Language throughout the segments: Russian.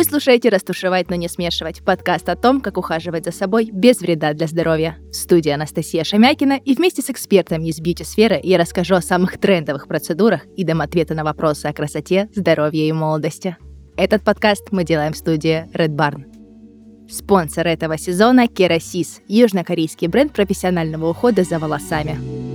Вы слушаете «Растушевать, но не смешивать» – подкаст о том, как ухаживать за собой без вреда для здоровья. В студии Анастасия Шамякина и вместе с экспертами из бьюти-сферы я расскажу о самых трендовых процедурах и дам ответы на вопросы о красоте, здоровье и молодости. Этот подкаст мы делаем в студии Red Barn. Спонсор этого сезона – Керасис – южнокорейский бренд профессионального ухода за волосами.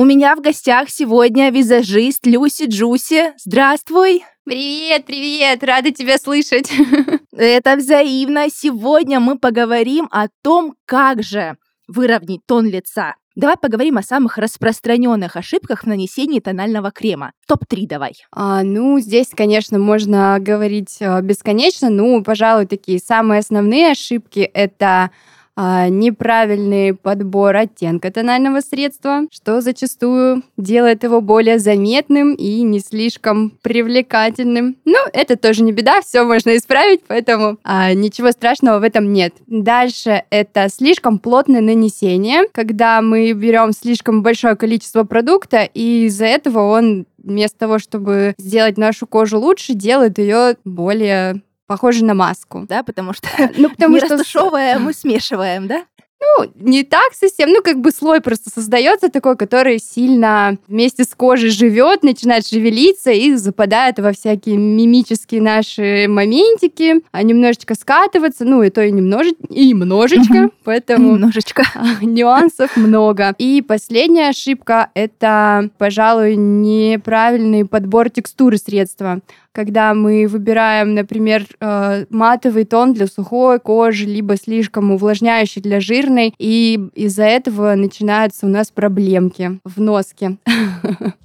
У меня в гостях сегодня визажист Люси Джуси. Здравствуй! Привет, привет, рада тебя слышать. Это взаимно. Сегодня мы поговорим о том, как же выровнять тон лица. Давай поговорим о самых распространенных ошибках в нанесении тонального крема. Топ-3 давай. А, ну, здесь, конечно, можно говорить а, бесконечно. Ну, пожалуй, такие самые основные ошибки — это а, неправильный подбор оттенка тонального средства, что зачастую делает его более заметным и не слишком привлекательным. Ну, это тоже не беда, все можно исправить, поэтому а, ничего страшного в этом нет. Дальше это слишком плотное нанесение, когда мы берем слишком большое количество продукта, и из-за этого он вместо того, чтобы сделать нашу кожу лучше, делает ее более похоже на маску. Да, потому что ну, потому не что растушевывая, мы смешиваем, да? Ну, не так совсем, ну, как бы слой просто создается такой, который сильно вместе с кожей живет, начинает шевелиться и западает во всякие мимические наши моментики, а немножечко скатываться, ну, и то и немножечко, и немножечко, поэтому... Немножечко. Нюансов много. И последняя ошибка — это, пожалуй, неправильный подбор текстуры средства когда мы выбираем, например, э, матовый тон для сухой кожи, либо слишком увлажняющий для жирной, и из-за этого начинаются у нас проблемки в носке.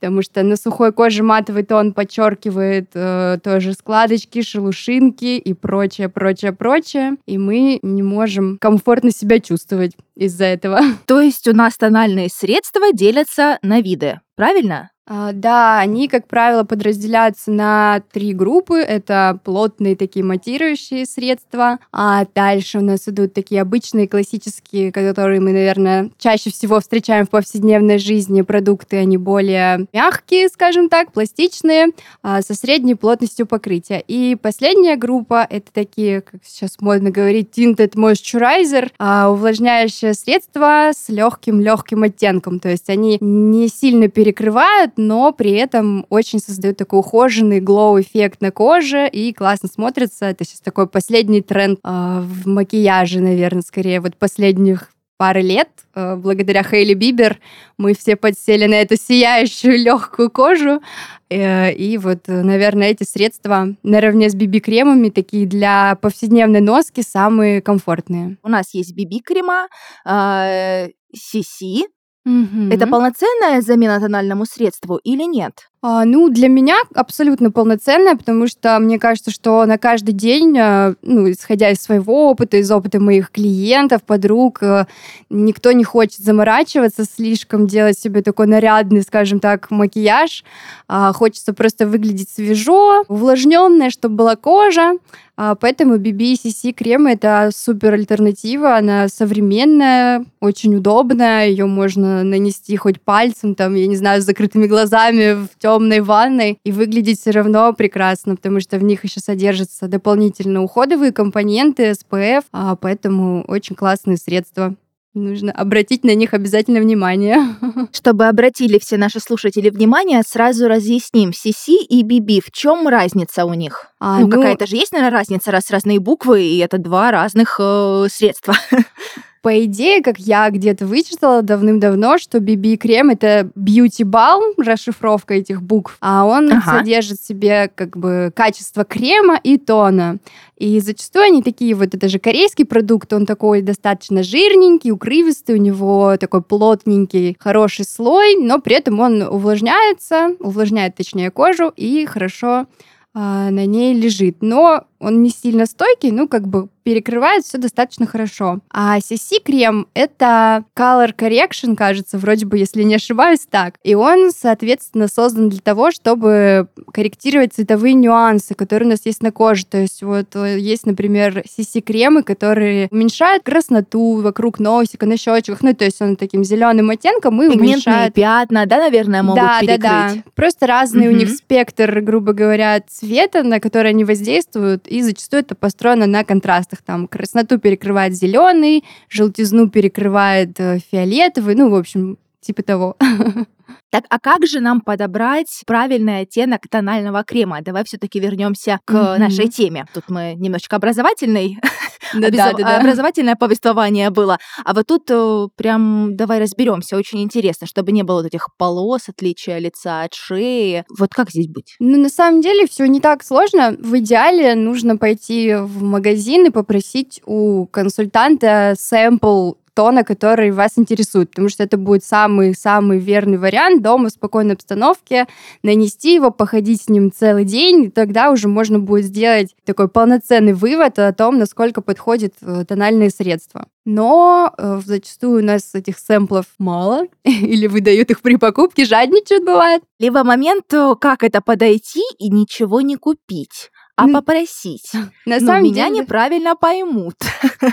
Потому что на сухой коже матовый тон подчеркивает э, тоже складочки, шелушинки и прочее, прочее, прочее. И мы не можем комфортно себя чувствовать из-за этого. То есть у нас тональные средства делятся на виды, правильно? А, да, они, как правило, подразделяются на три группы. Это плотные такие матирующие средства, а дальше у нас идут такие обычные классические, которые мы, наверное, чаще всего встречаем в повседневной жизни. Продукты, они более мягкие, скажем так, пластичные, а, со средней плотностью покрытия. И последняя группа — это такие, как сейчас модно говорить, tinted moisturizer, а, увлажняющее средство с легким-легким оттенком. То есть они не сильно перекрывают, но при этом очень создают такой ухоженный глоу-эффект на коже и классно смотрится. Это сейчас такой последний тренд э, в макияже, наверное, скорее вот последних пары лет, э, благодаря Хейли Бибер, мы все подсели на эту сияющую легкую кожу. Э, и вот, наверное, эти средства наравне с BB-кремами такие для повседневной носки самые комфортные. У нас есть BB-крема, э, CC, Угу. Это полноценная замена тональному средству или нет? А, ну, для меня абсолютно полноценная, потому что мне кажется, что на каждый день, а, ну, исходя из своего опыта, из опыта моих клиентов, подруг, а, никто не хочет заморачиваться, слишком делать себе такой нарядный, скажем так, макияж. А, хочется просто выглядеть свежо, увлажненная, чтобы была кожа. А, поэтому BB CC крем это супер альтернатива, она современная, очень удобная, ее можно нанести хоть пальцем, там, я не знаю, с закрытыми глазами в темном темной ванной и выглядеть все равно прекрасно, потому что в них еще содержатся дополнительно уходовые компоненты, SPF, а поэтому очень классные средства. Нужно обратить на них обязательно внимание. Чтобы обратили все наши слушатели внимание, сразу разъясним. CC и BB, в чем разница у них? А, ну, ну, какая-то же есть, наверное, разница, раз разные буквы, и это два разных э, средства. По идее, как я где-то вычитала давным-давно, что BB-крем — это beauty-балм, расшифровка этих букв, а он ага. содержит в себе как бы качество крема и тона. И зачастую они такие, вот это же корейский продукт, он такой достаточно жирненький, укрывистый, у него такой плотненький, хороший слой, но при этом он увлажняется, увлажняет точнее кожу и хорошо а, на ней лежит. Но он не сильно стойкий, ну, как бы перекрывает все достаточно хорошо. А CC-крем — это Color Correction, кажется, вроде бы, если не ошибаюсь, так. И он, соответственно, создан для того, чтобы корректировать цветовые нюансы, которые у нас есть на коже. То есть вот э, есть, например, CC-кремы, которые уменьшают красноту вокруг носика, на щечках. Ну, то есть он таким зеленым оттенком и Пигментные уменьшает... пятна, да, наверное, могут да, перекрыть? Да, да, Просто разный Мгм. у них спектр, грубо говоря, цвета, на который они воздействуют, и зачастую это построено на контрастах. Там красноту перекрывает зеленый, желтизну перекрывает э, фиолетовый, ну, в общем, типа того. Так, а как же нам подобрать правильный оттенок тонального крема? Давай все-таки вернемся к Мгм. нашей теме. Тут мы немножечко образовательный, Да, да, да, да. образовательное повествование было. А вот тут э, прям давай разберемся. Очень интересно, чтобы не было вот этих полос, отличия лица от шеи. Вот как здесь быть? Ну, на самом деле, все не так сложно. В идеале нужно пойти в магазин и попросить у консультанта сэмпл тона, который вас интересует, потому что это будет самый-самый верный вариант дома в спокойной обстановке, нанести его, походить с ним целый день, и тогда уже можно будет сделать такой полноценный вывод о том, насколько подходит э, тональные средства. Но э, зачастую у нас этих сэмплов мало, или выдают их при покупке, жадничают бывает. Либо момент, э, как это подойти и ничего не купить, а Ну, попросить. На Но самом меня деле... неправильно поймут.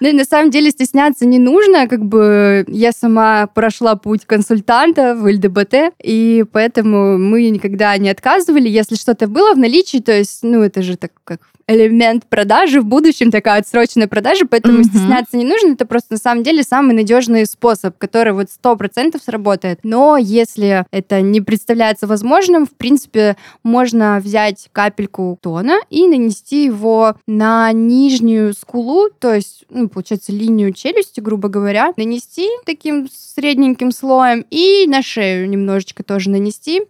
Ну и на самом деле стесняться не нужно, как бы я сама прошла путь консультанта в ЛДБТ, и поэтому мы никогда не отказывали, если что-то было в наличии, то есть, ну это же так как элемент продажи в будущем, такая отсроченная продажа, поэтому Мгм. стесняться не нужно, это просто на самом деле самый надежный способ, который вот сто процентов сработает. Но если это не представляется возможным, в принципе, можно взять капельку тона и нанести его на нижнюю скулу, то есть, ну, получается, линию челюсти, грубо говоря, нанести таким средненьким слоем и на шею немножечко тоже нанести.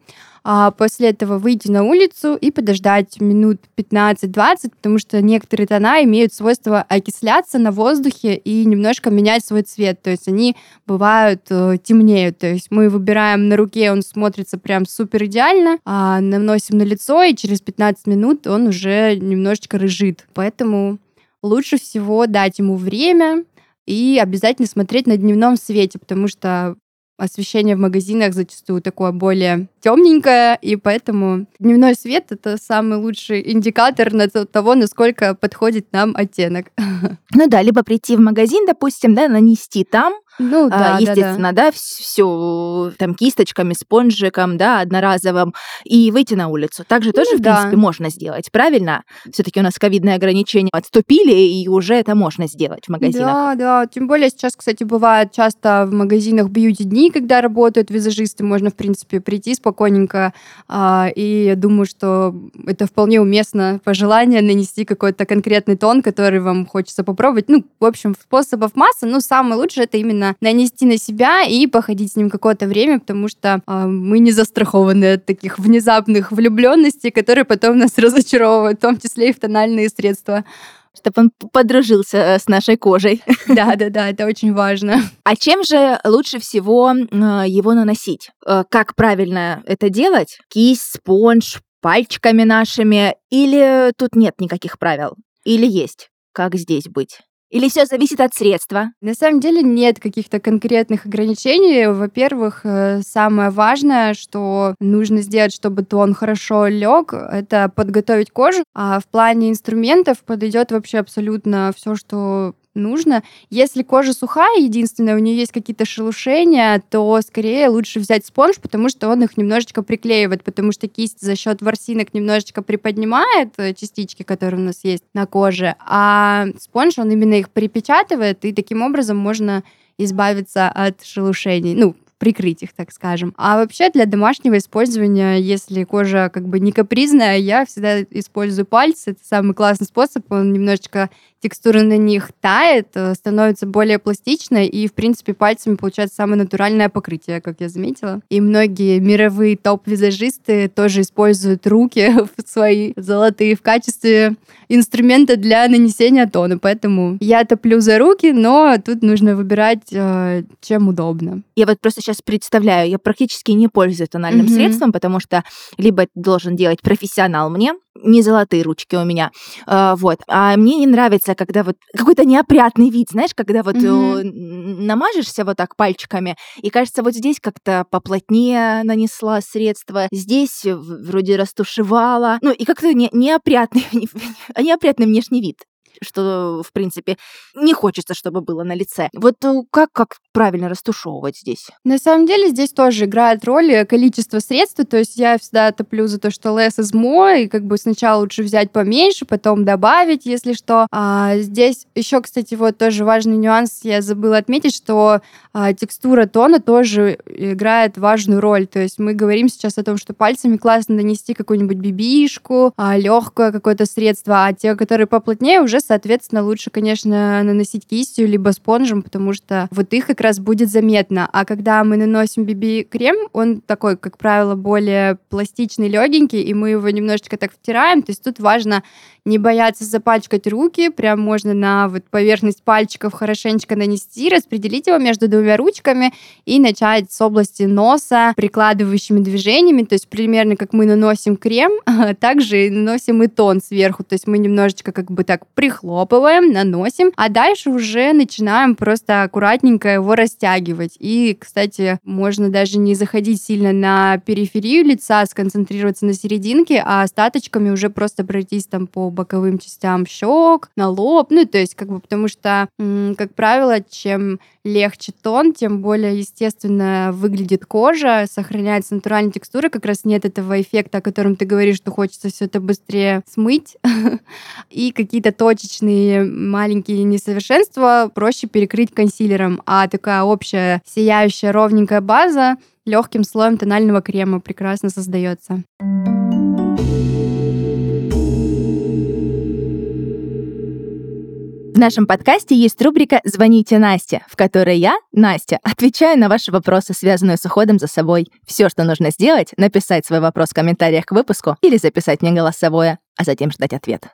А после этого выйти на улицу и подождать минут 15-20, потому что некоторые тона имеют свойство окисляться на воздухе и немножко менять свой цвет. То есть они бывают э, темнеют. То есть мы выбираем на руке, он смотрится прям супер идеально, а наносим на лицо, и через 15 минут он уже немножечко рыжит. Поэтому лучше всего дать ему время и обязательно смотреть на дневном свете, потому что освещение в магазинах зачастую такое более темненькое, и поэтому дневной свет это самый лучший индикатор на то- того, насколько подходит нам оттенок. Ну да, либо прийти в магазин, допустим, да, нанести там, Ну а, да, да, да. естественно, да, все там кисточками, спонжиком, да, одноразовым, и выйти на улицу. Также тоже, Ну в да. принципе, можно сделать, правильно? Все-таки у нас ковидные ограничения отступили, и уже это можно сделать в магазинах. Да, да. Тем более сейчас, кстати, бывает часто в магазинах бьюти-дни, когда работают визажисты, можно, в принципе, прийти спокойненько. а, и я думаю, что это вполне уместно пожелание нанести какой-то конкретный тон, который вам хочется попробовать. Ну, в общем, способов масса, но самое лучшее это именно нанести на себя и походить с ним какое-то время, потому что а, мы не застрахованы от таких внезапных влюбленностей, которые потом нас разочаровывают, в том числе и в тональные средства. Чтобы он подружился э, с нашей кожей. Да, да, да, это очень важно. А чем же лучше всего э, его наносить? Э, Как правильно это делать? Кисть, спонж, пальчиками нашими? Или тут нет никаких правил? Или есть? Как здесь быть? Или все зависит от средства? На самом деле нет каких-то конкретных ограничений. Во-первых, э, самое важное, что нужно сделать, чтобы тон хорошо лег, это подготовить кожу. А в плане инструментов подойдет вообще абсолютно все, что нужно. Если кожа сухая, единственное, у нее есть какие-то шелушения, то скорее лучше взять спонж, потому что он их немножечко приклеивает, потому что кисть за счет ворсинок немножечко приподнимает э, частички, которые у нас есть на коже, а спонж, он именно их припечатывает, и таким образом можно избавиться от шелушений, ну, прикрыть их, так скажем. А вообще для домашнего использования, если кожа как бы не капризная, я всегда использую пальцы. Это самый классный способ. Он немножечко текстура на них тает, э, становится более пластичной, и, в принципе, пальцами получается самое натуральное покрытие, как я заметила. И многие мировые топ-визажисты тоже используют руки свои золотые в качестве инструмента для нанесения тона. Поэтому я топлю за руки, но тут нужно выбирать, э, чем удобно. Я вот просто сейчас представляю, я практически не пользуюсь тональным Мгм. средством, потому что либо это должен делать профессионал мне, не золотые ручки у меня. А, вот. А мне не нравится, когда вот какой-то неопрятный вид, знаешь, когда вот mm-hmm. намажешься вот так пальчиками, и кажется, вот здесь как-то поплотнее нанесла средство, здесь вроде растушевала. Ну, и как-то не, неопрятный, неопрятный внешний вид что, в принципе, не хочется, чтобы было на лице. Вот э, как, как правильно растушевывать здесь? На самом деле здесь тоже играет роль э, количество средств, то есть я всегда топлю за то, что less is more, и как бы сначала лучше взять поменьше, потом добавить, если что. А здесь еще, кстати, вот тоже важный нюанс, я забыла отметить, что а, текстура тона тоже играет важную роль, то есть мы говорим сейчас о том, что пальцами классно нанести какую-нибудь бибишку, а, легкое какое-то средство, а те, которые поплотнее, уже соответственно, лучше, конечно, наносить кистью либо спонжем, потому что вот их как раз будет заметно. А когда мы наносим BB-крем, он такой, как правило, более пластичный, легенький, и мы его немножечко так втираем. То есть тут важно не бояться запачкать руки, прям можно на вот поверхность пальчиков хорошенечко нанести, распределить его между двумя ручками и начать с области носа прикладывающими движениями, то есть примерно как мы наносим крем, также наносим и тон сверху, то есть мы немножечко как бы так прихлопываем, наносим, а дальше уже начинаем просто аккуратненько его растягивать. И, кстати, можно даже не заходить сильно на периферию лица, сконцентрироваться на серединке, а остаточками уже просто пройтись там по боковым частям щек, на лоб, ну, то есть как бы потому что, как правило, чем легче тон, тем более естественно выглядит кожа, сохраняется натуральная текстура, как раз нет этого эффекта, о котором ты говоришь, что хочется все это быстрее смыть, и какие-то точечные маленькие несовершенства проще перекрыть консилером, а такая общая сияющая ровненькая база легким слоем тонального крема прекрасно создается. В нашем подкасте есть рубрика «Звоните Насте», в которой я, Настя, отвечаю на ваши вопросы, связанные с уходом за собой. Все, что нужно сделать, написать свой вопрос в комментариях к выпуску или записать мне голосовое, а затем ждать ответ.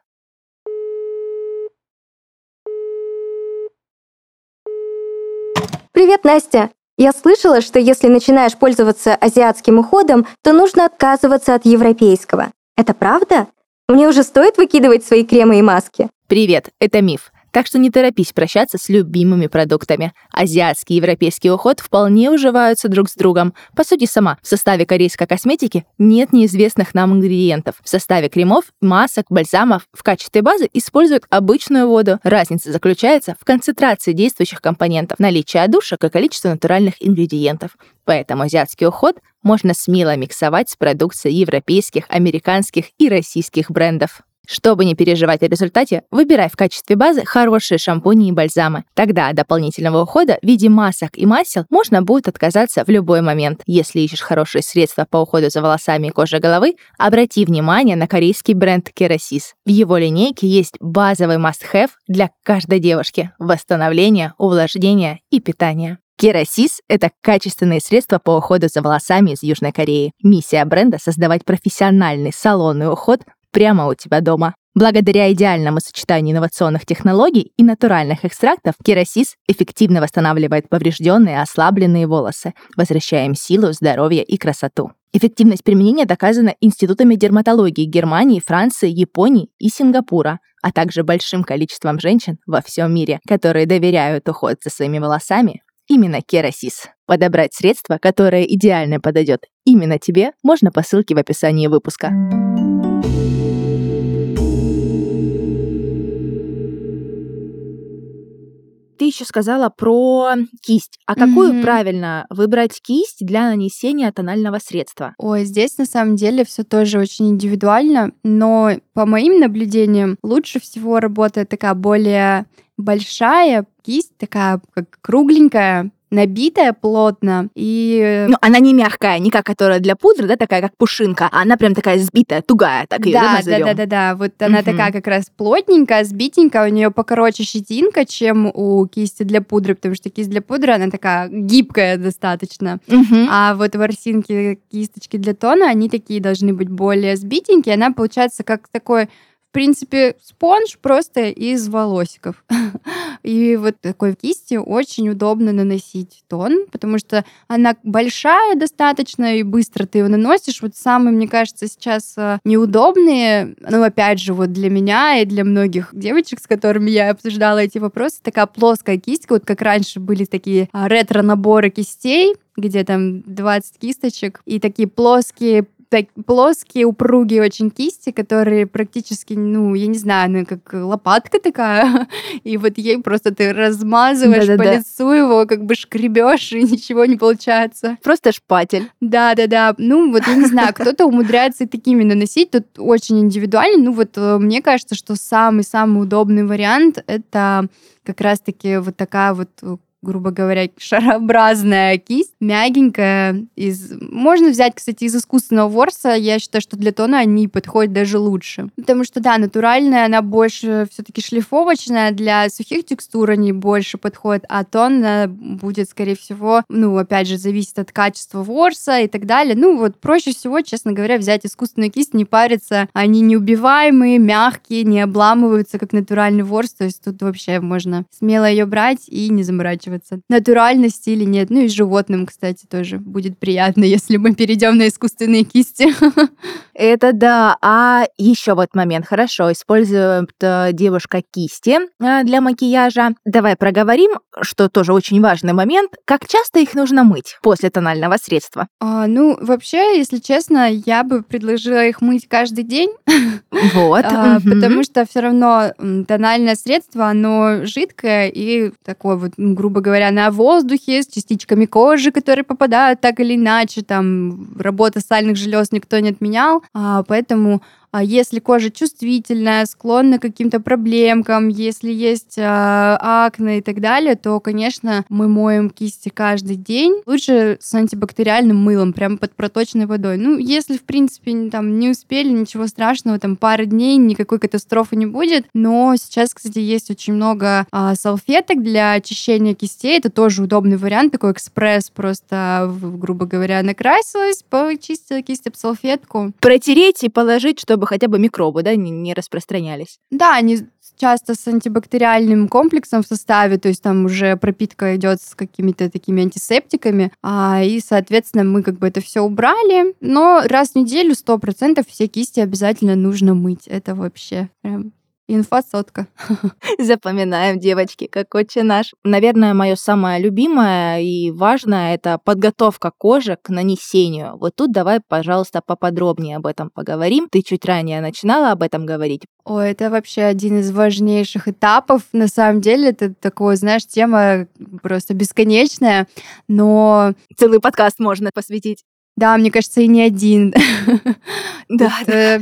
Привет, Настя! Я слышала, что если начинаешь пользоваться азиатским уходом, то нужно отказываться от европейского. Это правда? Мне уже стоит выкидывать свои кремы и маски? Привет, это миф. Так что не торопись прощаться с любимыми продуктами. Азиатский и европейский уход вполне уживаются друг с другом. По сути, сама, в составе корейской косметики нет неизвестных нам ингредиентов. В составе кремов, масок, бальзамов в качестве базы используют обычную воду. Разница заключается в концентрации действующих компонентов, наличии одушек и количестве натуральных ингредиентов. Поэтому азиатский уход можно смело миксовать с продукцией европейских, американских и российских брендов. Чтобы не переживать о результате, выбирай в качестве базы хорошие шампуни и бальзамы. Тогда от дополнительного ухода в виде масок и масел можно будет отказаться в любой момент. Если ищешь хорошие средства по уходу за волосами и кожей головы, обрати внимание на корейский бренд Kerasis. В его линейке есть базовый must-have для каждой девушки – восстановление, увлажнение и питание. Керасис — это качественные средства по уходу за волосами из Южной Кореи. Миссия бренда — создавать профессиональный салонный уход прямо у тебя дома. Благодаря идеальному сочетанию инновационных технологий и натуральных экстрактов, керосис эффективно восстанавливает поврежденные и ослабленные волосы, возвращая им силу, здоровье и красоту. Эффективность применения доказана институтами дерматологии Германии, Франции, Японии и Сингапура, а также большим количеством женщин во всем мире, которые доверяют уход за своими волосами именно Керасис. Подобрать средство, которое идеально подойдет именно тебе, можно по ссылке в описании выпуска. Ты еще сказала про кисть. А какую mm-hmm. правильно выбрать кисть для нанесения тонального средства? Ой, здесь на самом деле все тоже очень индивидуально, но по моим наблюдениям лучше всего работает такая более большая кисть, такая как кругленькая, набитая плотно и... Ну, она не мягкая, не как которая для пудры, да, такая как пушинка, а она прям такая сбитая, тугая, так ее да, да, да, да, да, вот она угу. такая как раз плотненькая, сбитенькая, у нее покороче щетинка, чем у кисти для пудры, потому что кисть для пудры, она такая гибкая достаточно, угу. а вот ворсинки, кисточки для тона, они такие должны быть более сбитенькие, она получается как такой принципе, спонж просто из волосиков. И вот такой кисти очень удобно наносить тон, потому что она большая достаточно, и быстро ты его наносишь. Вот самые, мне кажется, сейчас э, неудобные, ну, опять же, вот для меня и для многих девочек, с которыми я обсуждала эти вопросы, такая плоская кисть, вот как раньше были такие а, ретро-наборы кистей, где там 20 кисточек, и такие плоские так, плоские, упругие очень кисти, которые практически, ну, я не знаю, ну, как лопатка такая, и вот ей просто ты размазываешь Да-да-да. по лицу его, как бы шкребешь, и ничего не получается. Просто шпатель. Да-да-да. Ну, вот я не знаю, кто-то умудряется и такими наносить, тут очень индивидуально. Ну, вот э, мне кажется, что самый-самый удобный вариант — это как раз-таки вот такая вот э, грубо говоря, шарообразная кисть, мягенькая. Из... Можно взять, кстати, из искусственного ворса. Я считаю, что для тона они подходят даже лучше. Потому что, да, натуральная, она больше все-таки шлифовочная. Для сухих текстур они больше подходят, а тон будет, скорее всего, ну, опять же, зависит от качества ворса и так далее. Ну, вот проще всего, честно говоря, взять искусственную кисть, не париться. Они неубиваемые, мягкие, не обламываются, как натуральный ворс. То есть тут вообще можно смело ее брать и не заморачиваться заморачиваться, натуральность или нет. Ну и животным, кстати, тоже будет приятно, если мы перейдем на искусственные кисти. Это да. А еще вот момент. Хорошо, использует э, девушка кисти э, для макияжа. Давай проговорим, что тоже очень важный момент. Как часто их нужно мыть после тонального средства? А, ну, вообще, если честно, я бы предложила их мыть каждый день. Вот. а, угу. Потому что все равно тональное средство, оно жидкое и такое вот, грубо говоря, на воздухе с частичками кожи, которые попадают так или иначе. Там работа сальных желез никто не отменял, а, поэтому а если кожа чувствительная, склонна к каким-то проблемкам, если есть э, акне и так далее, то, конечно, мы моем кисти каждый день. Лучше с антибактериальным мылом, прямо под проточной водой. Ну, если, в принципе, там не успели, ничего страшного, там пара дней, никакой катастрофы не будет. Но сейчас, кстати, есть очень много э, салфеток для очищения кистей. Это тоже удобный вариант, такой экспресс, просто, грубо говоря, накрасилась, почистила кисть об салфетку. Протереть и положить, чтобы чтобы хотя бы микробы да, не, не распространялись. Да, они часто с антибактериальным комплексом в составе, то есть там уже пропитка идет с какими-то такими антисептиками, а, и, соответственно, мы как бы это все убрали, но раз в неделю сто процентов все кисти обязательно нужно мыть. Это вообще прям Инфосотка. Запоминаем, девочки, как отче наш. Наверное, мое самое любимое и важное — это подготовка кожи к нанесению. Вот тут давай, пожалуйста, поподробнее об этом поговорим. Ты чуть ранее начинала об этом говорить. О, это вообще один из важнейших этапов. На самом деле, это такое, знаешь, тема просто бесконечная, но... Целый подкаст можно посвятить. Да, мне кажется, и не один. Да, да.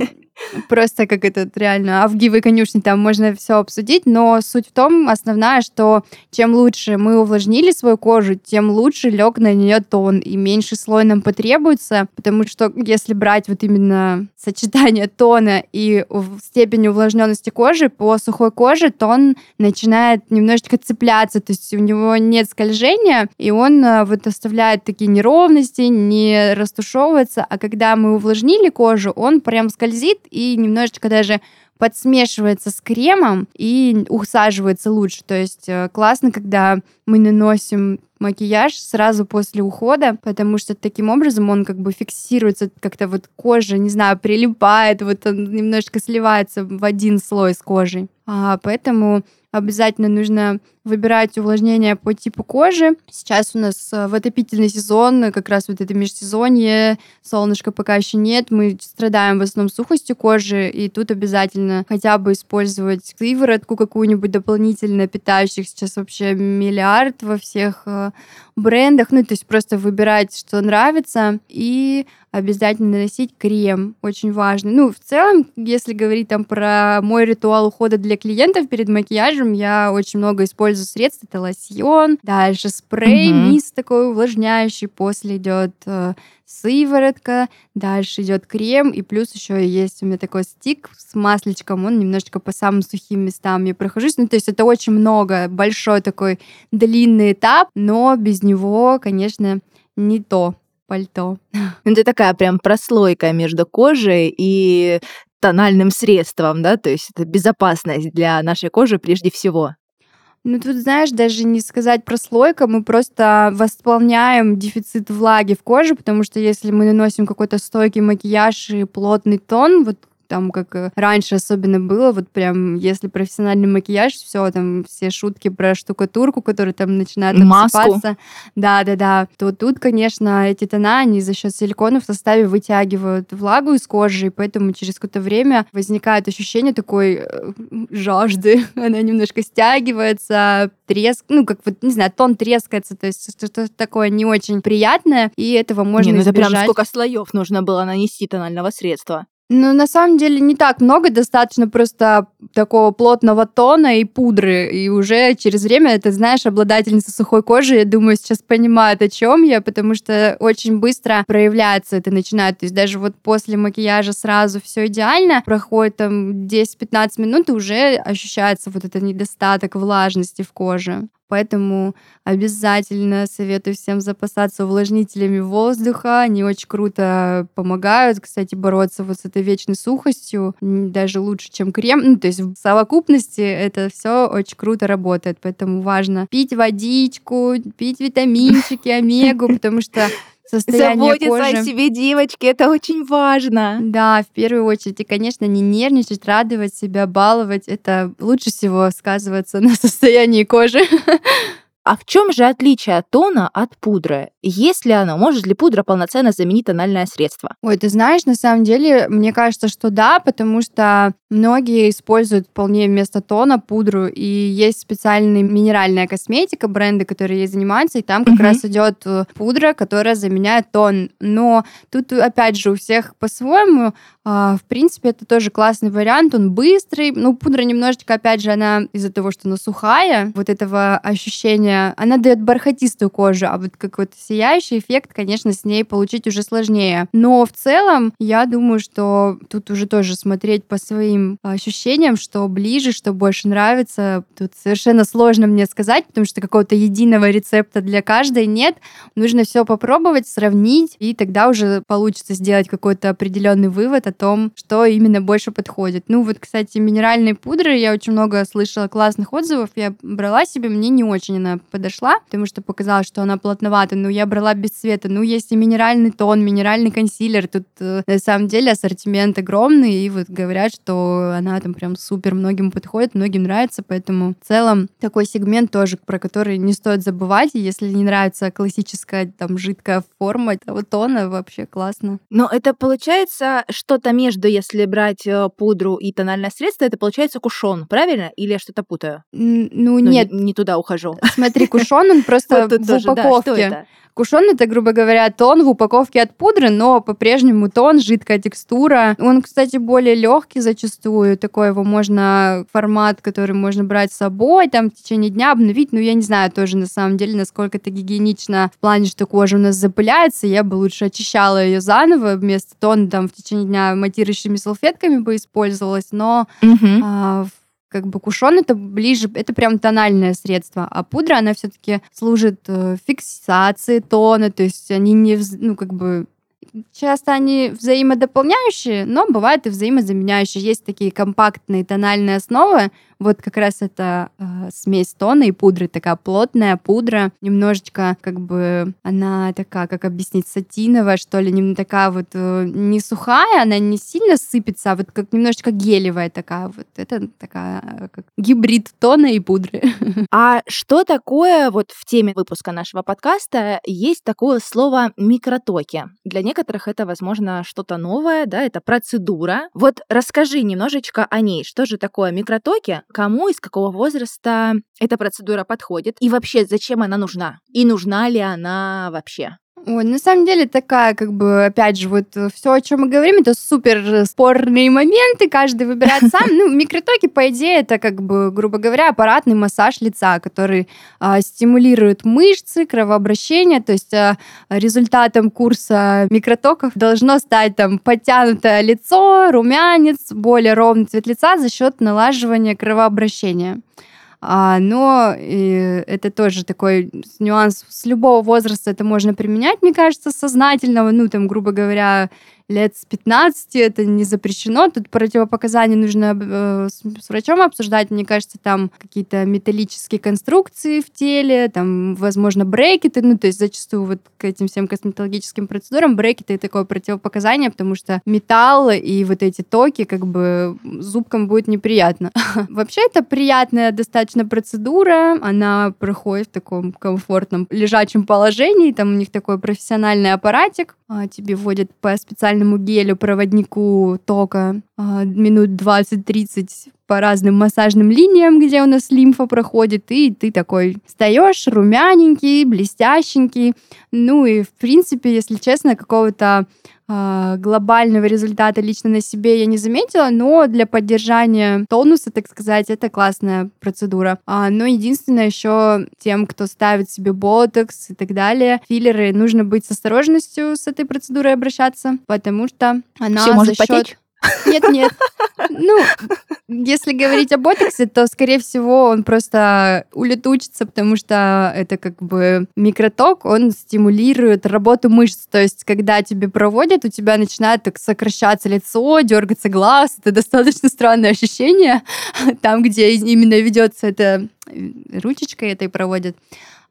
Просто как этот реально авгиевой конюшни, там можно все обсудить, но суть в том, основная, что чем лучше мы увлажнили свою кожу, тем лучше лег на нее тон, и меньше слой нам потребуется, потому что если брать вот именно сочетание тона и степень увлажненности кожи, по сухой коже тон начинает немножечко цепляться, то есть у него нет скольжения, и он э, вот оставляет такие неровности, не растушевывается, а когда мы увлажнили кожу, он прям скользит и немножечко даже подсмешивается с кремом и усаживается лучше. То есть э, классно, когда мы наносим макияж сразу после ухода, потому что таким образом он как бы фиксируется, как-то вот кожа, не знаю, прилипает, вот он немножечко сливается в один слой с кожей. А, поэтому обязательно нужно выбирать увлажнение по типу кожи. Сейчас у нас э, в отопительный сезон, как раз вот это межсезонье, солнышка пока еще нет, мы страдаем в основном сухостью кожи, и тут обязательно хотя бы использовать сыворотку какую-нибудь дополнительно питающих. Сейчас вообще миллиард во всех э, брендах, ну, то есть просто выбирать, что нравится, и обязательно наносить крем, очень важно. Ну, в целом, если говорить там про мой ритуал ухода для клиентов перед макияжем, я очень много использую средств. Это лосьон, дальше спрей, mm-hmm. мисс такой увлажняющий, после идет э, сыворотка, дальше идет крем, и плюс еще есть у меня такой стик с масличком, он немножечко по самым сухим местам я прохожусь. Ну, то есть это очень много, большой такой длинный этап, но без него, конечно, не то пальто. Это такая прям прослойка между кожей и тональным средством, да, то есть это безопасность для нашей кожи прежде всего. Ну, тут, знаешь, даже не сказать прослойка, мы просто восполняем дефицит влаги в коже, потому что если мы наносим какой-то стойкий макияж и плотный тон, вот там, как э, раньше особенно было, вот прям, если профессиональный макияж, все, там, все шутки про штукатурку, которая там начинает обсыпаться. Да-да-да. То тут, конечно, эти тона, они за счет силикона в составе вытягивают влагу из кожи, и поэтому через какое-то время возникает ощущение такой э, жажды. Она немножко стягивается, треск, ну, как вот, не знаю, тон трескается, то есть что-то такое не очень приятное, и этого можно не, ну, избежать. это прям сколько слоев нужно было нанести тонального средства. Ну, на самом деле, не так много, достаточно просто такого плотного тона и пудры. И уже через время, ты знаешь, обладательница сухой кожи, я думаю, сейчас понимает, о чем я, потому что очень быстро проявляется это начинает. То есть даже вот после макияжа сразу все идеально, проходит там 10-15 минут, и уже ощущается вот этот недостаток влажности в коже. Поэтому обязательно советую всем запасаться увлажнителями воздуха. Они очень круто помогают, кстати, бороться вот с этой вечной сухостью. Даже лучше, чем крем. Ну, то есть в совокупности это все очень круто работает. Поэтому важно пить водичку, пить витаминчики, омегу, потому что состояние Заботиться кожи. о себе, девочки, это очень важно. Да, в первую очередь. И, конечно, не нервничать, радовать себя, баловать. Это лучше всего сказывается на состоянии кожи. А в чем же отличие тона от пудры? Есть ли оно? Может ли пудра полноценно заменить тональное средство? Ой, ты знаешь, на самом деле, мне кажется, что да, потому что многие используют вполне вместо тона пудру, и есть специальная минеральная косметика, бренды, которые ей занимаются, и там как угу. раз идет э, пудра, которая заменяет тон. Но тут, опять же, у всех по-своему. А, в принципе, это тоже классный вариант, он быстрый. Ну, пудра немножечко, опять же, она из-за того, что она сухая, вот этого ощущения, она дает бархатистую кожу, а вот какой-то сияющий эффект, конечно, с ней получить уже сложнее. Но в целом, я думаю, что тут уже тоже смотреть по своим ощущениям, что ближе, что больше нравится. Тут совершенно сложно мне сказать, потому что какого-то единого рецепта для каждой нет. Нужно все попробовать, сравнить, и тогда уже получится сделать какой-то определенный вывод о том, что именно больше подходит. Ну вот, кстати, минеральные пудры, я очень много слышала классных отзывов, я брала себе, мне не очень она подошла, потому что показалось, что она плотновата, но я брала без цвета. Ну, есть и минеральный тон, минеральный консилер, тут э, на самом деле ассортимент огромный, и вот говорят, что она там прям супер многим подходит, многим нравится, поэтому в целом такой сегмент тоже, про который не стоит забывать, если не нравится классическая там жидкая форма этого тона, вообще классно. Но это получается, что что-то между, если брать э, пудру и тональное средство, это получается кушон, правильно? Или я что-то путаю? Ну, ну нет. Не, не туда ухожу. Смотри, кушон, он просто в упаковке. Кушон это, грубо говоря, тон в упаковке от пудры, но по-прежнему тон, жидкая текстура. Он, кстати, более легкий зачастую. Такой его можно формат, который можно брать с собой, там в течение дня обновить. Ну, я не знаю тоже на самом деле, насколько это гигиенично в плане, что кожа у нас запыляется. Я бы лучше очищала ее заново вместо тона там в течение дня матирующими салфетками бы использовалась. Но угу. а, в как бы кушон это ближе, это прям тональное средство, а пудра, она все-таки служит э, фиксации тона, то есть они не, ну, как бы часто они взаимодополняющие, но бывают и взаимозаменяющие. Есть такие компактные тональные основы, вот как раз это э, смесь тона и пудры, такая плотная пудра, немножечко как бы она такая, как объяснить, сатиновая, что ли, не такая вот э, не сухая, она не сильно сыпется, а вот как немножечко гелевая такая вот. Это такая э, как гибрид тона и пудры. А что такое вот в теме выпуска нашего подкаста есть такое слово микротоки? Для некоторых это, возможно, что-то новое, да, это процедура. Вот расскажи немножечко о ней. Что же такое микротоки? Кому из какого возраста эта процедура подходит и вообще зачем она нужна? И нужна ли она вообще? Ой, на самом деле такая, как бы, опять же, вот э, все, о чем мы говорим, это супер спорные моменты, каждый выбирает сам. Ну, микротоки, по идее, это, как бы, грубо говоря, аппаратный массаж лица, который а, стимулирует мышцы, кровообращение, то есть а, результатом курса микротоков должно стать там подтянутое лицо, румянец, более ровный цвет лица за счет налаживания кровообращения. А, но и это тоже такой нюанс. С любого возраста это можно применять, мне кажется, сознательного, ну, там, грубо говоря, лет с 15, это не запрещено. Тут противопоказания нужно э, с, с врачом обсуждать. Мне кажется, там какие-то металлические конструкции в теле, там, возможно, брекеты. Ну, то есть зачастую вот к этим всем косметологическим процедурам брекеты — такое противопоказание, потому что металл и вот эти токи, как бы зубкам будет неприятно. Вообще, это приятная достаточно процедура. Она проходит в таком комфортном лежачем положении. Там у них такой профессиональный аппаратик. А, тебе вводят по специальному гелю, проводнику тока а, минут 20-30 по разным массажным линиям, где у нас лимфа проходит, и ты такой встаешь румяненький, блестященький. Ну и, в принципе, если честно, какого-то глобального результата лично на себе я не заметила, но для поддержания тонуса, так сказать, это классная процедура. А, но единственное еще тем, кто ставит себе ботокс и так далее, филлеры, нужно быть с осторожностью с этой процедурой обращаться, потому что она Все может за счет... потечь? Нет, нет. Ну, если говорить о ботоксе, то, скорее всего, он просто улетучится, потому что это как бы микроток, он стимулирует работу мышц. То есть, когда тебе проводят, у тебя начинает так сокращаться лицо, дергаться глаз. Это достаточно странное ощущение. Там, где именно ведется это ручечкой этой проводят.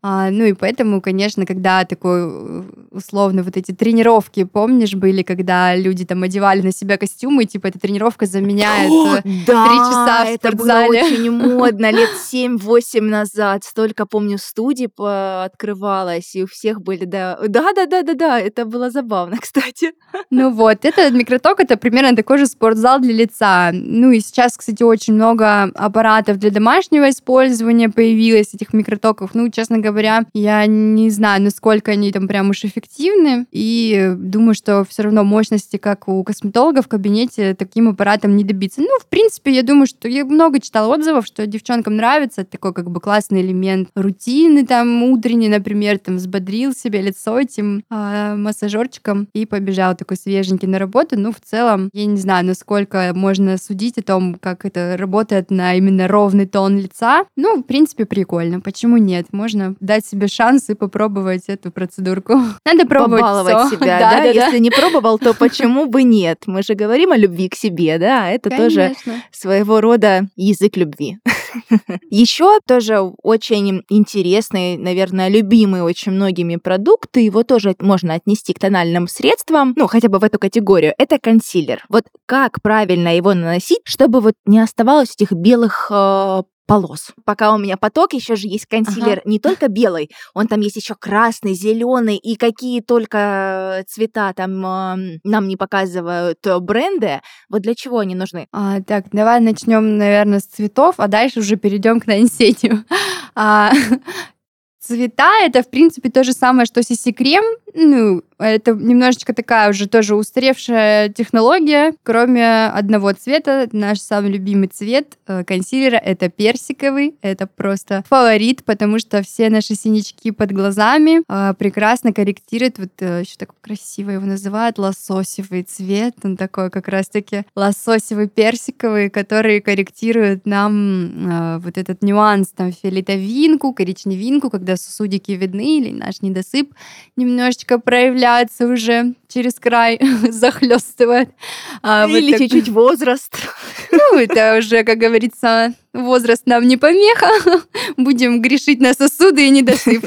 А, ну и поэтому, конечно, когда такой э, условно вот эти тренировки, помнишь, были, когда люди там одевали на себя костюмы, типа эта тренировка заменяет О, э, три да, часа в это было спортзале. очень модно лет 7-8 назад. Столько, помню, студий открывалось, и у всех были, да. Да-да-да-да-да, это было забавно, кстати. Ну вот, это микроток, это примерно такой же спортзал для лица. Ну и сейчас, кстати, очень много аппаратов для домашнего использования появилось, этих микротоков. Ну, честно говоря, я не знаю, насколько они там прям уж эффективны, и думаю, что все равно мощности, как у косметолога в кабинете, таким аппаратом не добиться. Ну, в принципе, я думаю, что я много читала отзывов, что девчонкам нравится, такой как бы классный элемент рутины, там, утренний, например, там, взбодрил себе лицо этим а, массажерчиком и побежал такой свеженький на работу. Ну, в целом, я не знаю, насколько можно судить о том, как это работает на именно ровный тон лица. Ну, в принципе, прикольно. Почему нет? Можно дать себе шанс и попробовать эту процедурку. Надо пробовать Побаловать всё. себя, да? Если не пробовал, то почему бы нет? Мы же говорим о любви к себе, да? Это тоже Конечно. своего рода язык любви. Еще тоже очень интересный, наверное, любимый очень многими продукт, и его тоже можно отнести к тональным средствам, ну, хотя бы в эту категорию, это консилер. Вот как правильно его наносить, чтобы вот не оставалось этих белых э, полос. Пока у меня поток, еще же есть консилер не только белый, он там есть еще красный, зеленый и какие только цвета там э, нам не показывают э, бренды. Вот для чего они нужны? А, так, давай начнем, наверное, с цветов, а дальше уже перейдем к нанесению. А, цвета это, в принципе, то же самое, что CC-крем. Ну, это немножечко такая уже тоже устаревшая технология, кроме одного цвета. Наш самый любимый цвет э, консилера — это персиковый. Это просто фаворит, потому что все наши синячки под глазами э, прекрасно корректирует, вот э, еще так красиво его называют, лососевый цвет. Он такой как раз-таки лососевый персиковый, который корректирует нам вот этот нюанс, там, фиолетовинку, коричневинку, когда сосудики видны или наш недосып немножечко проявляется уже через край, захлестывает. А, вот Или так- чуть-чуть возраст. ну, это уже, как говорится, возраст нам не помеха. Будем грешить на сосуды и недосып.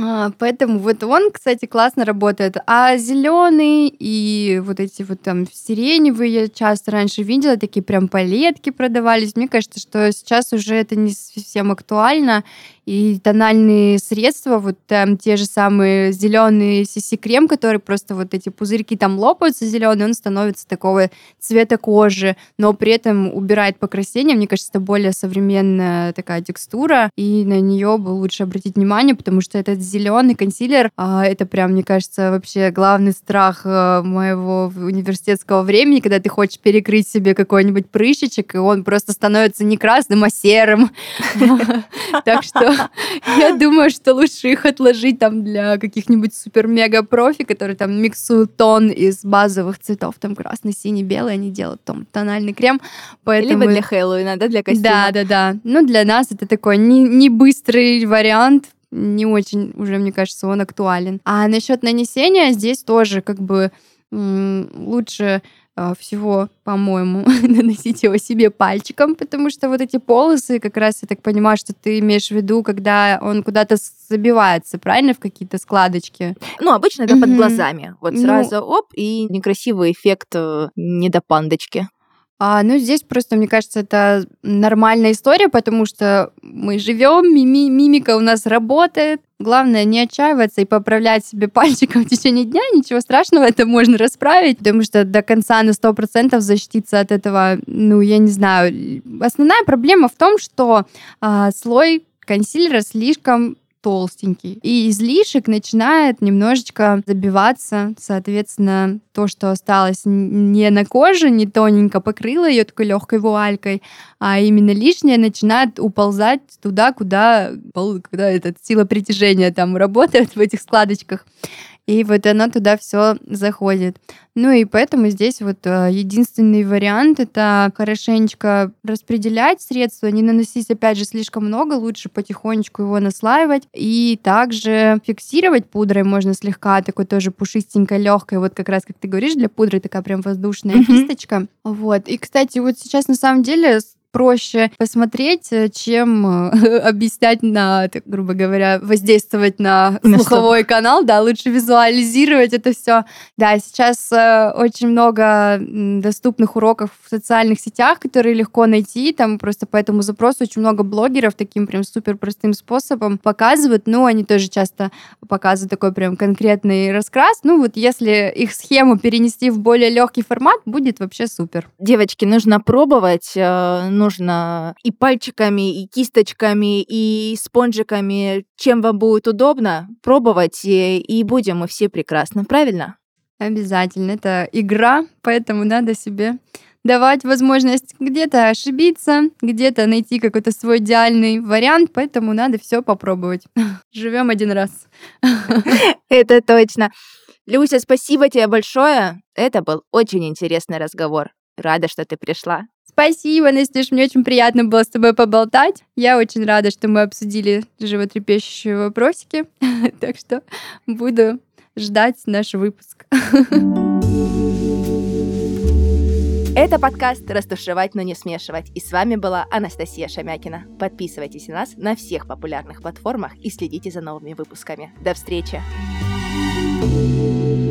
А, Поэтому вот он, кстати, классно работает. А зеленый и вот эти вот там сиреневые я часто раньше видела, такие прям палетки продавались. Мне кажется, что сейчас уже это не совсем актуально. И тональные средства, вот там те же самые зеленые CC-крем, который просто вот эти пузырьки там лопаются зеленые, он становится такого цвета кожи, но при этом убирает покраснение. Мне кажется, это более современная такая текстура, и на нее бы лучше обратить внимание, потому что этот зеленый консилер, а, это прям, мне кажется, вообще главный страх а, моего университетского времени, когда ты хочешь перекрыть себе какой-нибудь прыщичек, и он просто становится не красным, а серым. Так что я думаю, что лучше их отложить там для каких-нибудь супер-мега-профи, которые там миксуют тон из базовых цветов, там красный, синий, белый, они делают там тональный крем. Поэтому... Либо для Хэллоуина, да, для костюма. Да, да, да. Ну, для нас это такой не, не быстрый вариант, не очень уже, мне кажется, он актуален. А насчет нанесения здесь тоже как бы лучше всего, по-моему, наносить его себе пальчиком, потому что вот эти полосы, как раз я так понимаю, что ты имеешь в виду, когда он куда-то забивается, правильно, в какие-то складочки? Ну, обычно это mm-hmm. под глазами. Вот ну... сразу оп, и некрасивый эффект э, недопандочки. А, ну, здесь просто, мне кажется, это нормальная история, потому что мы живем, мими мимика у нас работает. Главное не отчаиваться и поправлять себе пальчиком в течение дня. Ничего страшного, это можно расправить, потому что до конца на 100% защититься от этого, ну, я не знаю. Основная проблема в том, что а, слой консилера слишком толстенький. И излишек начинает немножечко забиваться, соответственно, то, что осталось не на коже, не тоненько покрыло ее такой легкой вуалькой, а именно лишнее начинает уползать туда, куда, куда эта сила притяжения там работает в этих складочках и вот оно туда все заходит. Ну и поэтому здесь вот э, единственный вариант это хорошенечко распределять средства, не наносить опять же слишком много, лучше потихонечку его наслаивать и также фиксировать пудрой можно слегка, такой тоже пушистенькой, легкой, вот как раз как ты говоришь, для пудры такая прям воздушная mm-hmm. кисточка. Вот. И, кстати, вот сейчас на самом деле проще посмотреть, э, чем э, объяснять на, так, грубо говоря, воздействовать на, на слуховой что? канал, да, лучше визуализировать это все. Да, сейчас э, очень много доступных уроков в социальных сетях, которые легко найти, там просто по этому запросу очень много блогеров таким прям супер простым способом показывают, ну, они тоже часто показывают такой прям конкретный раскрас, ну, вот если их схему перенести в более легкий формат, будет вообще супер. Девочки, нужно пробовать, нужно и пальчиками, и кисточками, и спонжиками, чем вам будет удобно, пробовать, и будем мы все прекрасно, правильно? Обязательно. Это игра, поэтому надо себе давать возможность где-то ошибиться, где-то найти какой-то свой идеальный вариант, поэтому надо все попробовать. Живем один раз. Это точно. Люся, спасибо тебе большое. Это был очень интересный разговор. Рада, что ты пришла. Спасибо, Настюш, мне очень приятно было с тобой поболтать. Я очень рада, что мы обсудили животрепещущие вопросики. так что буду ждать наш выпуск. Это подкаст «Растушевать, но не смешивать». И с вами была Анастасия Шамякина. Подписывайтесь на нас на всех популярных платформах и следите за новыми выпусками. До встречи! thank you